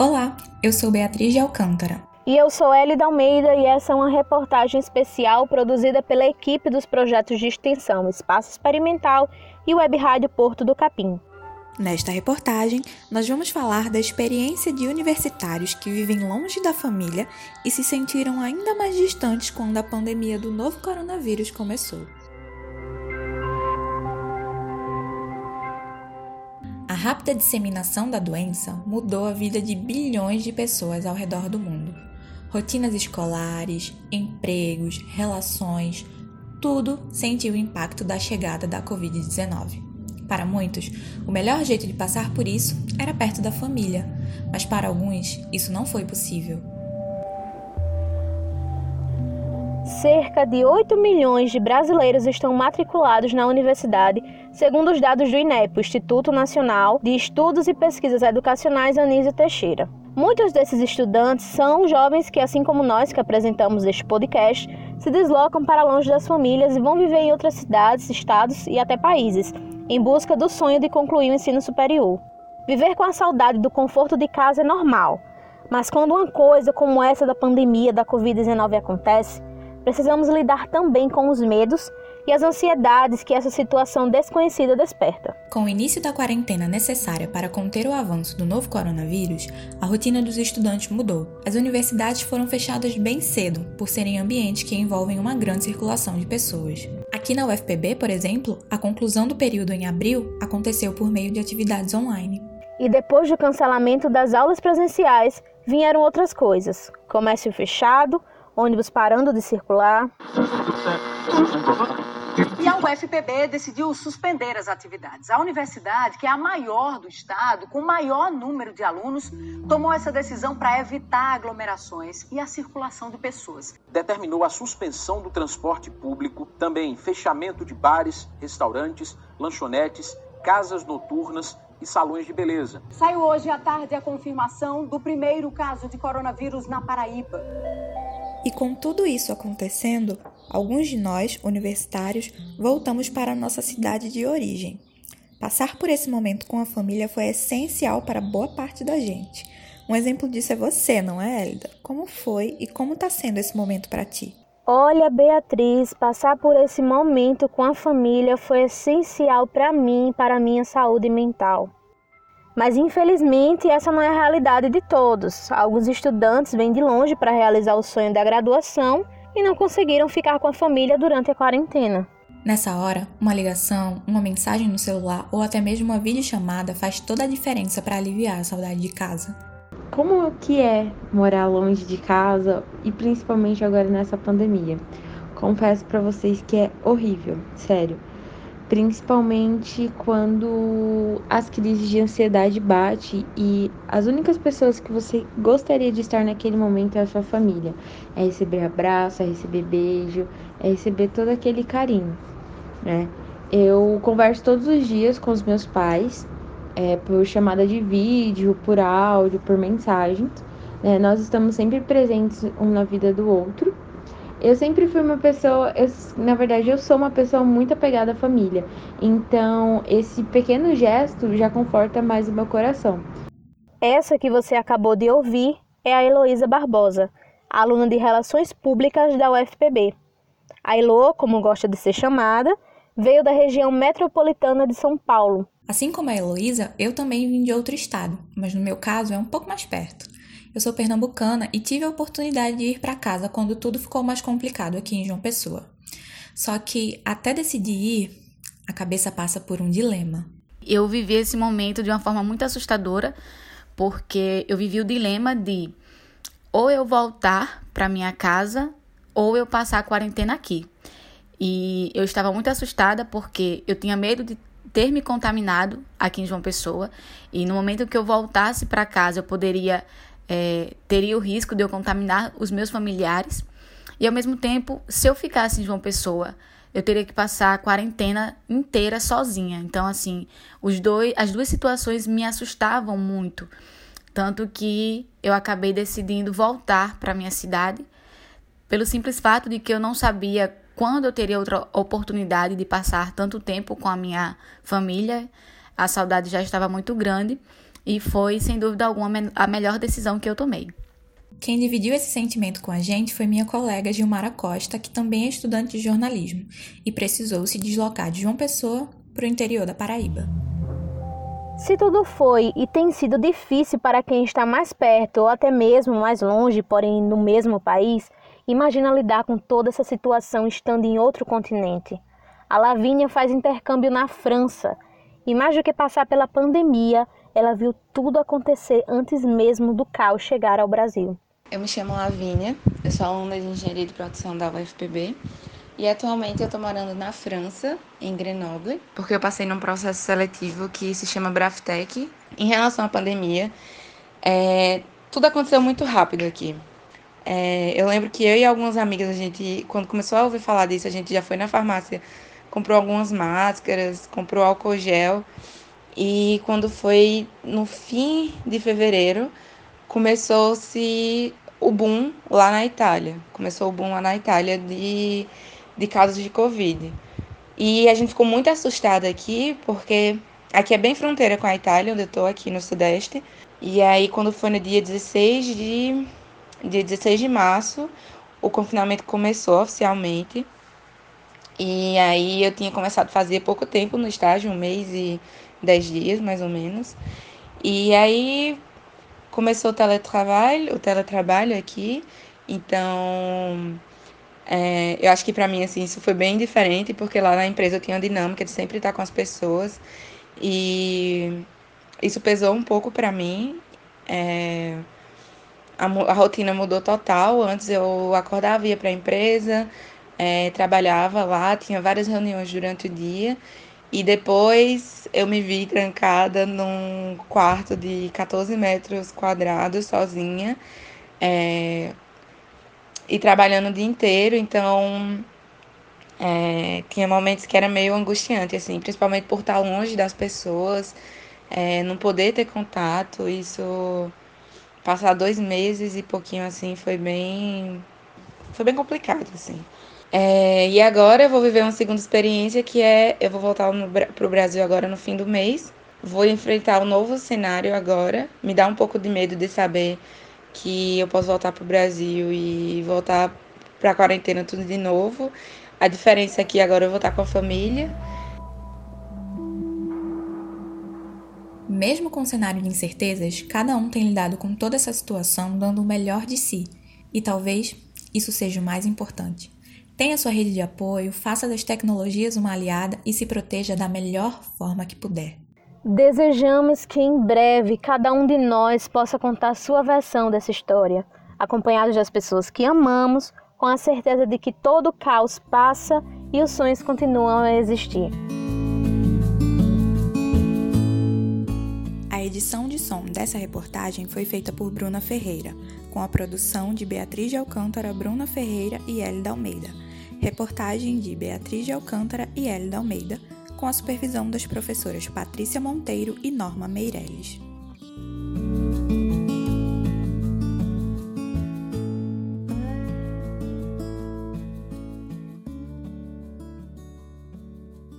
Olá, eu sou Beatriz de Alcântara. E eu sou Elida Almeida e essa é uma reportagem especial produzida pela equipe dos projetos de extensão Espaço Experimental e Web Rádio Porto do Capim. Nesta reportagem, nós vamos falar da experiência de universitários que vivem longe da família e se sentiram ainda mais distantes quando a pandemia do novo coronavírus começou. Rápida disseminação da doença mudou a vida de bilhões de pessoas ao redor do mundo. Rotinas escolares, empregos, relações, tudo sentiu o impacto da chegada da Covid-19. Para muitos, o melhor jeito de passar por isso era perto da família, mas para alguns isso não foi possível. Cerca de 8 milhões de brasileiros estão matriculados na universidade, segundo os dados do INEP, Instituto Nacional de Estudos e Pesquisas Educacionais Anísio Teixeira. Muitos desses estudantes são jovens que, assim como nós que apresentamos este podcast, se deslocam para longe das famílias e vão viver em outras cidades, estados e até países, em busca do sonho de concluir o ensino superior. Viver com a saudade do conforto de casa é normal, mas quando uma coisa como essa da pandemia da Covid-19 acontece, precisamos lidar também com os medos e as ansiedades que essa situação desconhecida desperta. Com o início da quarentena necessária para conter o avanço do novo coronavírus, a rotina dos estudantes mudou. As universidades foram fechadas bem cedo, por serem ambientes que envolvem uma grande circulação de pessoas. Aqui na UFPB, por exemplo, a conclusão do período em abril aconteceu por meio de atividades online. E depois do cancelamento das aulas presenciais, vieram outras coisas: comércio fechado, ônibus parando de circular. E a UFPB decidiu suspender as atividades. A universidade, que é a maior do estado, com o maior número de alunos, tomou essa decisão para evitar aglomerações e a circulação de pessoas. Determinou a suspensão do transporte público, também fechamento de bares, restaurantes, lanchonetes, casas noturnas e salões de beleza. Saiu hoje à tarde a confirmação do primeiro caso de coronavírus na Paraíba. E com tudo isso acontecendo, alguns de nós, universitários, voltamos para a nossa cidade de origem. Passar por esse momento com a família foi essencial para boa parte da gente. Um exemplo disso é você, não é, Elida? Como foi e como está sendo esse momento para ti? Olha, Beatriz, passar por esse momento com a família foi essencial para mim e para a minha saúde mental. Mas infelizmente essa não é a realidade de todos. Alguns estudantes vêm de longe para realizar o sonho da graduação e não conseguiram ficar com a família durante a quarentena. Nessa hora, uma ligação, uma mensagem no celular ou até mesmo uma videochamada faz toda a diferença para aliviar a saudade de casa. Como que é morar longe de casa e principalmente agora nessa pandemia? Confesso para vocês que é horrível, sério principalmente quando as crises de ansiedade bate e as únicas pessoas que você gostaria de estar naquele momento é a sua família. É receber abraço, é receber beijo, é receber todo aquele carinho, né? Eu converso todos os dias com os meus pais, é, por chamada de vídeo, por áudio, por mensagens. Né? Nós estamos sempre presentes um na vida do outro. Eu sempre fui uma pessoa, eu, na verdade, eu sou uma pessoa muito apegada à família. Então, esse pequeno gesto já conforta mais o meu coração. Essa que você acabou de ouvir é a Heloísa Barbosa, aluna de Relações Públicas da UFPB. A Elo, como gosta de ser chamada, veio da região metropolitana de São Paulo. Assim como a Heloísa, eu também vim de outro estado, mas no meu caso é um pouco mais perto. Eu sou pernambucana e tive a oportunidade de ir para casa quando tudo ficou mais complicado aqui em João Pessoa. Só que até decidir ir, a cabeça passa por um dilema. Eu vivi esse momento de uma forma muito assustadora, porque eu vivi o dilema de ou eu voltar para minha casa ou eu passar a quarentena aqui. E eu estava muito assustada porque eu tinha medo de ter me contaminado aqui em João Pessoa e no momento que eu voltasse para casa eu poderia é, teria o risco de eu contaminar os meus familiares. E ao mesmo tempo, se eu ficasse em João Pessoa, eu teria que passar a quarentena inteira sozinha. Então, assim, os dois, as duas situações me assustavam muito. Tanto que eu acabei decidindo voltar para minha cidade, pelo simples fato de que eu não sabia quando eu teria outra oportunidade de passar tanto tempo com a minha família. A saudade já estava muito grande e foi, sem dúvida alguma, a melhor decisão que eu tomei. Quem dividiu esse sentimento com a gente foi minha colega Gilmara Costa, que também é estudante de jornalismo e precisou se deslocar de João Pessoa para o interior da Paraíba. Se tudo foi e tem sido difícil para quem está mais perto ou até mesmo mais longe, porém no mesmo país, imagina lidar com toda essa situação estando em outro continente. A Lavínia faz intercâmbio na França e mais do que passar pela pandemia, ela viu tudo acontecer antes mesmo do caos chegar ao Brasil. Eu me chamo Lavínia, eu sou aluna de Engenharia de Produção da UFPB e atualmente eu estou morando na França, em Grenoble, porque eu passei num processo seletivo que se chama Braftec. Em relação à pandemia, é, tudo aconteceu muito rápido aqui. É, eu lembro que eu e algumas amigas, a gente, quando começou a ouvir falar disso, a gente já foi na farmácia, comprou algumas máscaras, comprou álcool gel. E quando foi no fim de fevereiro, começou-se o boom lá na Itália. Começou o boom lá na Itália de, de casos de Covid. E a gente ficou muito assustada aqui, porque aqui é bem fronteira com a Itália, onde eu estou aqui no Sudeste. E aí, quando foi no dia 16 de, dia 16 de março, o confinamento começou oficialmente. E aí eu tinha começado a fazer pouco tempo no estágio, um mês e dez dias mais ou menos. E aí começou o teletrabalho, o teletrabalho aqui. Então, é, eu acho que para mim assim isso foi bem diferente porque lá na empresa eu tinha a dinâmica de sempre estar com as pessoas e isso pesou um pouco para mim. É, a, a, rotina mudou total. Antes eu acordava, ia para a empresa, é, trabalhava lá, tinha várias reuniões durante o dia e depois eu me vi trancada num quarto de 14 metros quadrados, sozinha, é, e trabalhando o dia inteiro, então é, tinha momentos que era meio angustiante, assim, principalmente por estar longe das pessoas, é, não poder ter contato, isso passar dois meses e pouquinho assim foi bem foi bem complicado assim é, e agora eu vou viver uma segunda experiência que é eu vou voltar para o Brasil agora no fim do mês. Vou enfrentar um novo cenário agora. Me dá um pouco de medo de saber que eu posso voltar para o Brasil e voltar para a quarentena tudo de novo. A diferença é que agora eu vou estar com a família. Mesmo com o cenário de incertezas, cada um tem lidado com toda essa situação dando o melhor de si. E talvez isso seja o mais importante. Tenha sua rede de apoio, faça das tecnologias uma aliada e se proteja da melhor forma que puder. Desejamos que em breve cada um de nós possa contar sua versão dessa história, acompanhados das pessoas que amamos, com a certeza de que todo o caos passa e os sonhos continuam a existir. A edição de som dessa reportagem foi feita por Bruna Ferreira, com a produção de Beatriz de Alcântara, Bruna Ferreira e Hélida Almeida. Reportagem de Beatriz de Alcântara e Hélida Almeida, com a supervisão das professoras Patrícia Monteiro e Norma Meirelles.